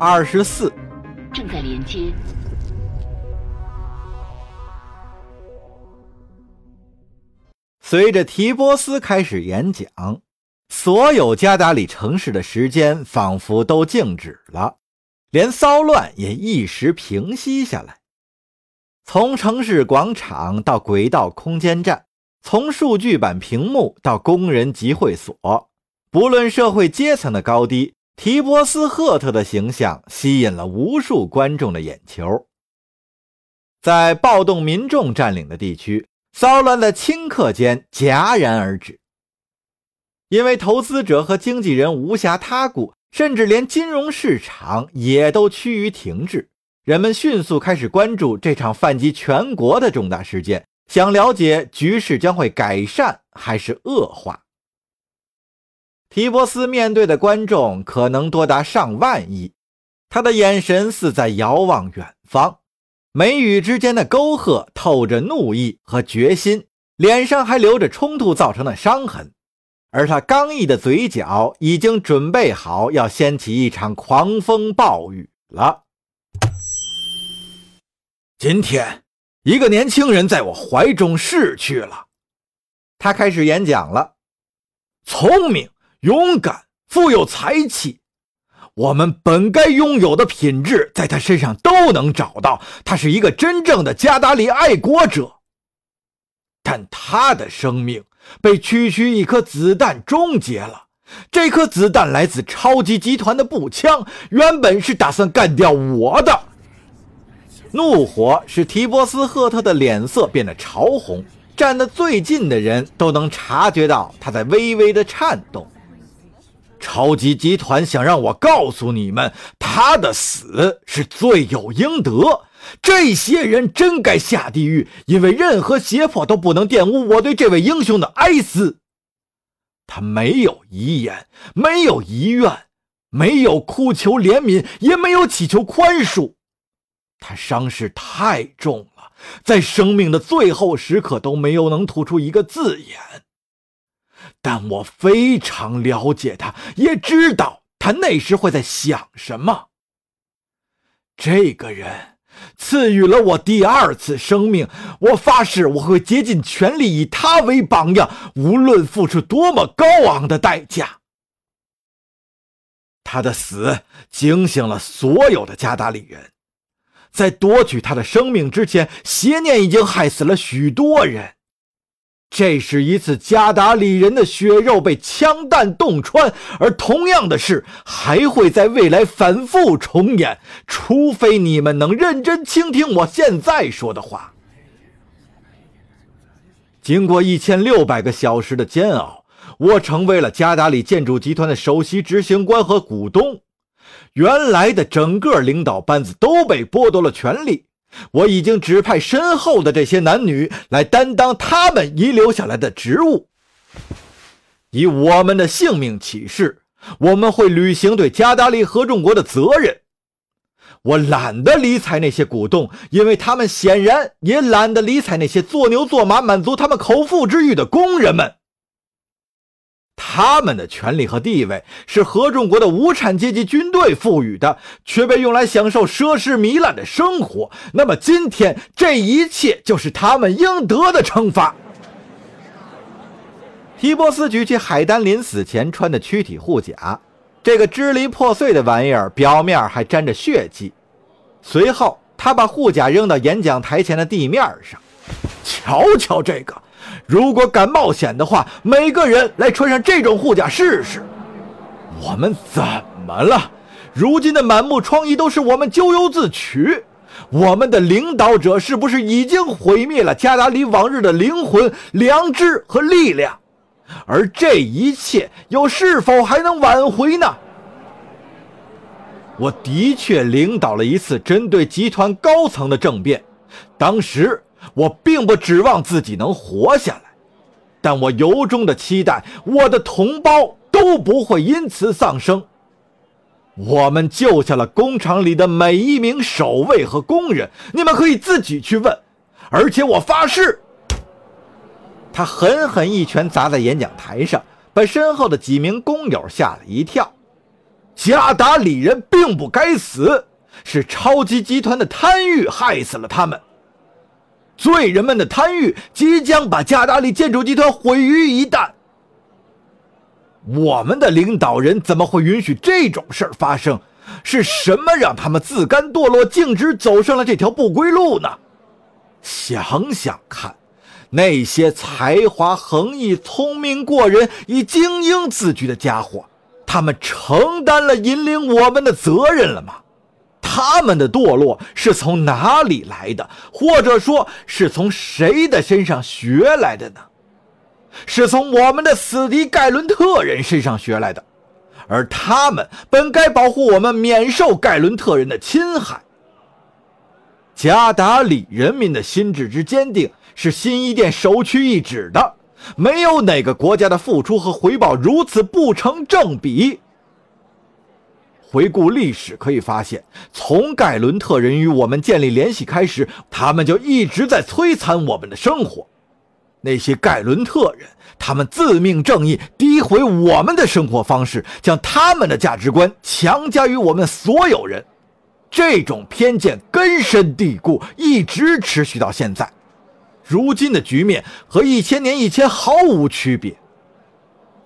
二十四。正在连接。随着提波斯开始演讲，所有加达里城市的时间仿佛都静止了，连骚乱也一时平息下来。从城市广场到轨道空间站，从数据板屏幕到工人集会所，不论社会阶层的高低，提波斯赫特的形象吸引了无数观众的眼球。在暴动民众占领的地区。骚乱在顷刻间戛然而止，因为投资者和经纪人无暇他顾，甚至连金融市场也都趋于停滞。人们迅速开始关注这场泛及全国的重大事件，想了解局势将会改善还是恶化。提波斯面对的观众可能多达上万亿，他的眼神似在遥望远方。眉宇之间的沟壑透着怒意和决心，脸上还留着冲突造成的伤痕，而他刚毅的嘴角已经准备好要掀起一场狂风暴雨了。今天，一个年轻人在我怀中逝去了。他开始演讲了，聪明、勇敢、富有才气。我们本该拥有的品质，在他身上都能找到。他是一个真正的加达里爱国者，但他的生命被区区一颗子弹终结了。这颗子弹来自超级集团的步枪，原本是打算干掉我的。怒火使提波斯赫特的脸色变得潮红，站得最近的人都能察觉到他在微微的颤动。超级集团想让我告诉你们，他的死是罪有应得。这些人真该下地狱，因为任何胁迫都不能玷污我对这位英雄的哀思。他没有遗言，没有遗愿，没有哭求怜悯，也没有祈求宽恕。他伤势太重了，在生命的最后时刻都没有能吐出一个字眼。但我非常了解他，也知道他那时会在想什么。这个人赐予了我第二次生命，我发誓我会竭尽全力以他为榜样，无论付出多么高昂的代价。他的死惊醒了所有的加达里人，在夺取他的生命之前，邪念已经害死了许多人。这是一次加达里人的血肉被枪弹洞穿，而同样的事还会在未来反复重演，除非你们能认真倾听我现在说的话。经过一千六百个小时的煎熬，我成为了加达里建筑集团的首席执行官和股东，原来的整个领导班子都被剥夺了权力。我已经指派身后的这些男女来担当他们遗留下来的职务。以我们的性命起誓，我们会履行对加达利合众国的责任。我懒得理睬那些股东，因为他们显然也懒得理睬那些做牛做马、满足他们口腹之欲的工人们。他们的权利和地位是合众国的无产阶级军队赋予的，却被用来享受奢侈糜烂的生活。那么今天，这一切就是他们应得的惩罚。提波斯举起海丹临死前穿的躯体护甲，这个支离破碎的玩意儿表面还沾着血迹。随后，他把护甲扔到演讲台前的地面上，瞧瞧这个。如果敢冒险的话，每个人来穿上这种护甲试试。我们怎么了？如今的满目疮痍都是我们咎由自取。我们的领导者是不是已经毁灭了加达里往日的灵魂、良知和力量？而这一切又是否还能挽回呢？我的确领导了一次针对集团高层的政变，当时。我并不指望自己能活下来，但我由衷的期待我的同胞都不会因此丧生。我们救下了工厂里的每一名守卫和工人，你们可以自己去问。而且我发誓，他狠狠一拳砸在演讲台上，把身后的几名工友吓了一跳。加达里人并不该死，是超级集团的贪欲害死了他们。罪人们的贪欲即将把加达里建筑集团毁于一旦。我们的领导人怎么会允许这种事儿发生？是什么让他们自甘堕落，径直走上了这条不归路呢？想想看，那些才华横溢、聪明过人、以精英自居的家伙，他们承担了引领我们的责任了吗？他们的堕落是从哪里来的？或者说是从谁的身上学来的呢？是从我们的死敌盖伦特人身上学来的，而他们本该保护我们免受盖伦特人的侵害。加达里人民的心智之坚定是新一殿首屈一指的，没有哪个国家的付出和回报如此不成正比。回顾历史可以发现，从盖伦特人与我们建立联系开始，他们就一直在摧残我们的生活。那些盖伦特人，他们自命正义，诋毁我们的生活方式，将他们的价值观强加于我们所有人。这种偏见根深蒂固，一直持续到现在。如今的局面和一千年以前毫无区别。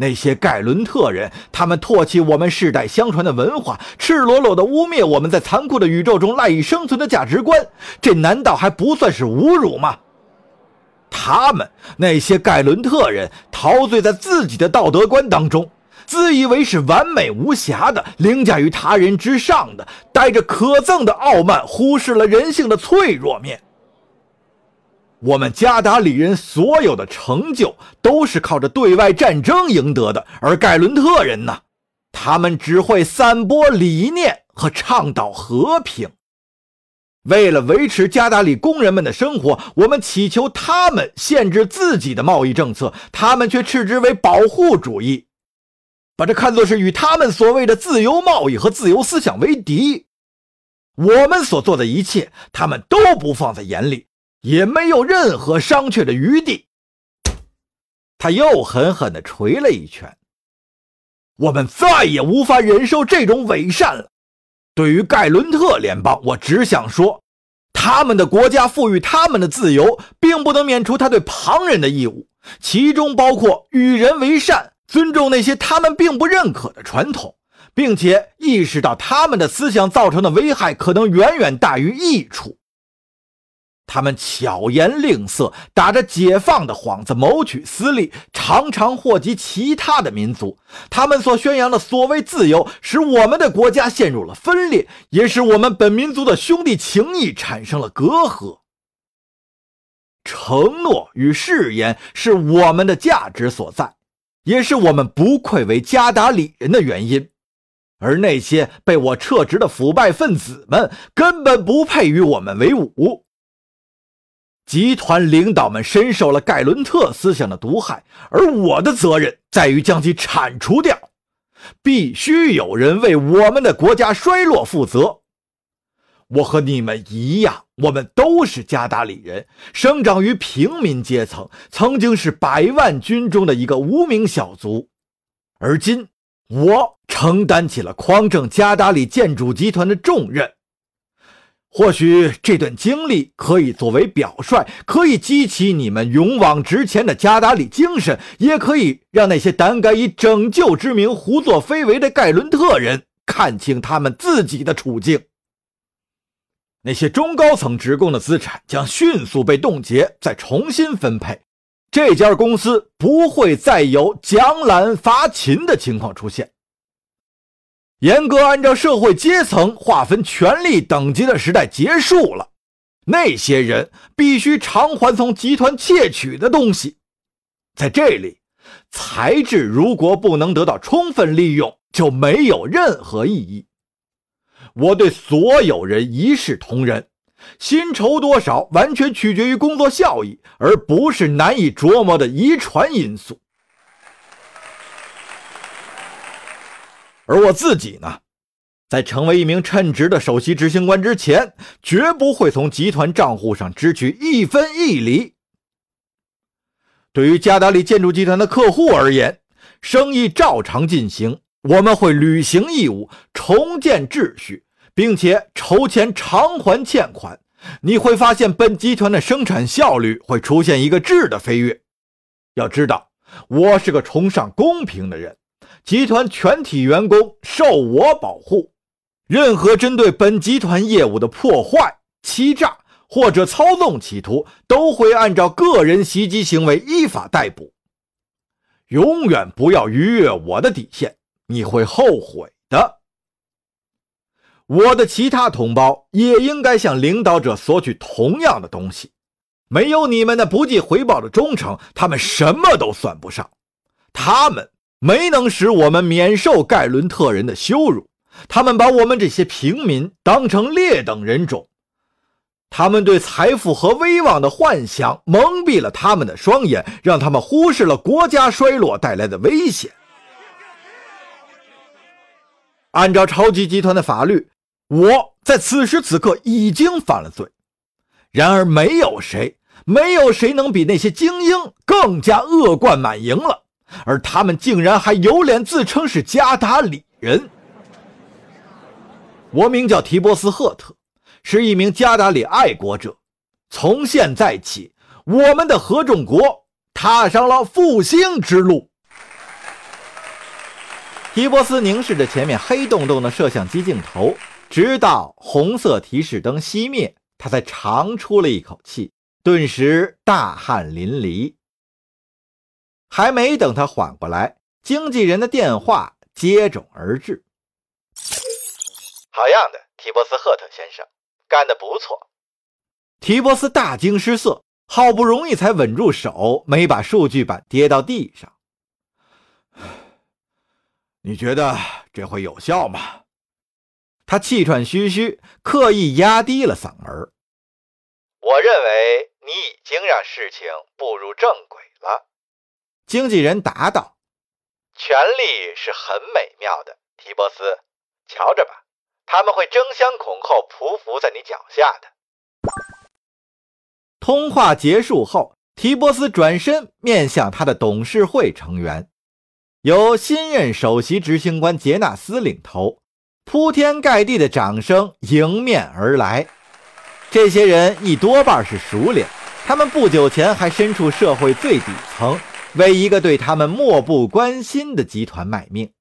那些盖伦特人，他们唾弃我们世代相传的文化，赤裸裸地污蔑我们在残酷的宇宙中赖以生存的价值观，这难道还不算是侮辱吗？他们那些盖伦特人陶醉在自己的道德观当中。自以为是完美无瑕的，凌驾于他人之上的，带着可憎的傲慢，忽视了人性的脆弱面。我们加达里人所有的成就都是靠着对外战争赢得的，而盖伦特人呢？他们只会散播理念和倡导和平。为了维持加达里工人们的生活，我们祈求他们限制自己的贸易政策，他们却斥之为保护主义。把这看作是与他们所谓的自由贸易和自由思想为敌，我们所做的一切，他们都不放在眼里，也没有任何商榷的余地。他又狠狠地捶了一拳。我们再也无法忍受这种伪善了。对于盖伦特联邦，我只想说，他们的国家赋予他们的自由，并不能免除他对旁人的义务，其中包括与人为善。尊重那些他们并不认可的传统，并且意识到他们的思想造成的危害可能远远大于益处。他们巧言令色，打着解放的幌子谋取私利，常常祸及其他的民族。他们所宣扬的所谓自由，使我们的国家陷入了分裂，也使我们本民族的兄弟情谊产生了隔阂。承诺与誓言是我们的价值所在。也是我们不愧为加达里人的原因，而那些被我撤职的腐败分子们根本不配与我们为伍。集团领导们深受了盖伦特思想的毒害，而我的责任在于将其铲除掉。必须有人为我们的国家衰落负责。我和你们一样，我们都是加达里人，生长于平民阶层，曾经是百万军中的一个无名小卒，而今我承担起了匡正加达里建筑集团的重任。或许这段经历可以作为表率，可以激起你们勇往直前的加达里精神，也可以让那些胆敢以拯救之名胡作非为的盖伦特人看清他们自己的处境。那些中高层职工的资产将迅速被冻结，再重新分配。这家公司不会再有奖揽罚勤的情况出现。严格按照社会阶层划分权力等级的时代结束了。那些人必须偿还从集团窃取的东西。在这里，才智如果不能得到充分利用，就没有任何意义。我对所有人一视同仁，薪酬多少完全取决于工作效益，而不是难以琢磨的遗传因素。而我自己呢，在成为一名称职的首席执行官之前，绝不会从集团账户上支取一分一厘。对于加达利建筑集团的客户而言，生意照常进行。我们会履行义务，重建秩序，并且筹钱偿还欠款。你会发现，本集团的生产效率会出现一个质的飞跃。要知道，我是个崇尚公平的人，集团全体员工受我保护。任何针对本集团业务的破坏、欺诈或者操纵企图，都会按照个人袭击行为依法逮捕。永远不要逾越我的底线，你会后悔的。我的其他同胞也应该向领导者索取同样的东西。没有你们的不计回报的忠诚，他们什么都算不上。他们没能使我们免受盖伦特人的羞辱。他们把我们这些平民当成劣等人种，他们对财富和威望的幻想蒙蔽了他们的双眼，让他们忽视了国家衰落带来的危险。按照超级集团的法律，我在此时此刻已经犯了罪。然而，没有谁，没有谁能比那些精英更加恶贯满盈了，而他们竟然还有脸自称是加达里人。我名叫提波斯·赫特，是一名加达里爱国者。从现在起，我们的合众国踏上了复兴之路。提波斯凝视着前面黑洞洞的摄像机镜头，直到红色提示灯熄灭，他才长出了一口气，顿时大汗淋漓。还没等他缓过来，经纪人的电话接踵而至。好样的，提波斯赫特先生，干得不错。提波斯大惊失色，好不容易才稳住手，没把数据板跌到地上。你觉得这会有效吗？他气喘吁吁，刻意压低了嗓门。我认为你已经让事情步入正轨了。经纪人答道：“权力是很美妙的，提波斯，瞧着吧。”他们会争相恐后匍匐在你脚下的。通话结束后，提波斯转身面向他的董事会成员，由新任首席执行官杰纳斯领头，铺天盖地的掌声迎面而来。这些人一多半是熟脸，他们不久前还身处社会最底层，为一个对他们漠不关心的集团卖命。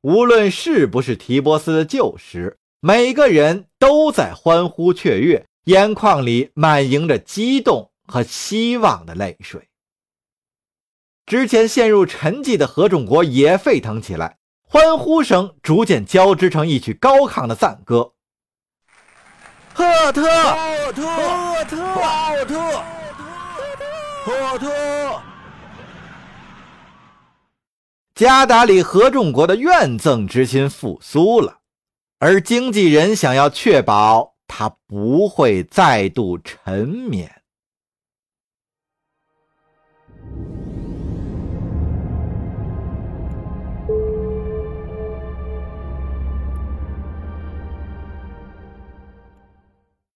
无论是不是提波斯的旧识，每个人都在欢呼雀跃，眼眶里满盈着激动和希望的泪水。之前陷入沉寂的合众国也沸腾起来，欢呼声逐渐交织成一曲高亢的赞歌。赫特，赫特，赫特，赫特，赫特。加达里合众国的怨憎之心复苏了，而经纪人想要确保他不会再度沉眠。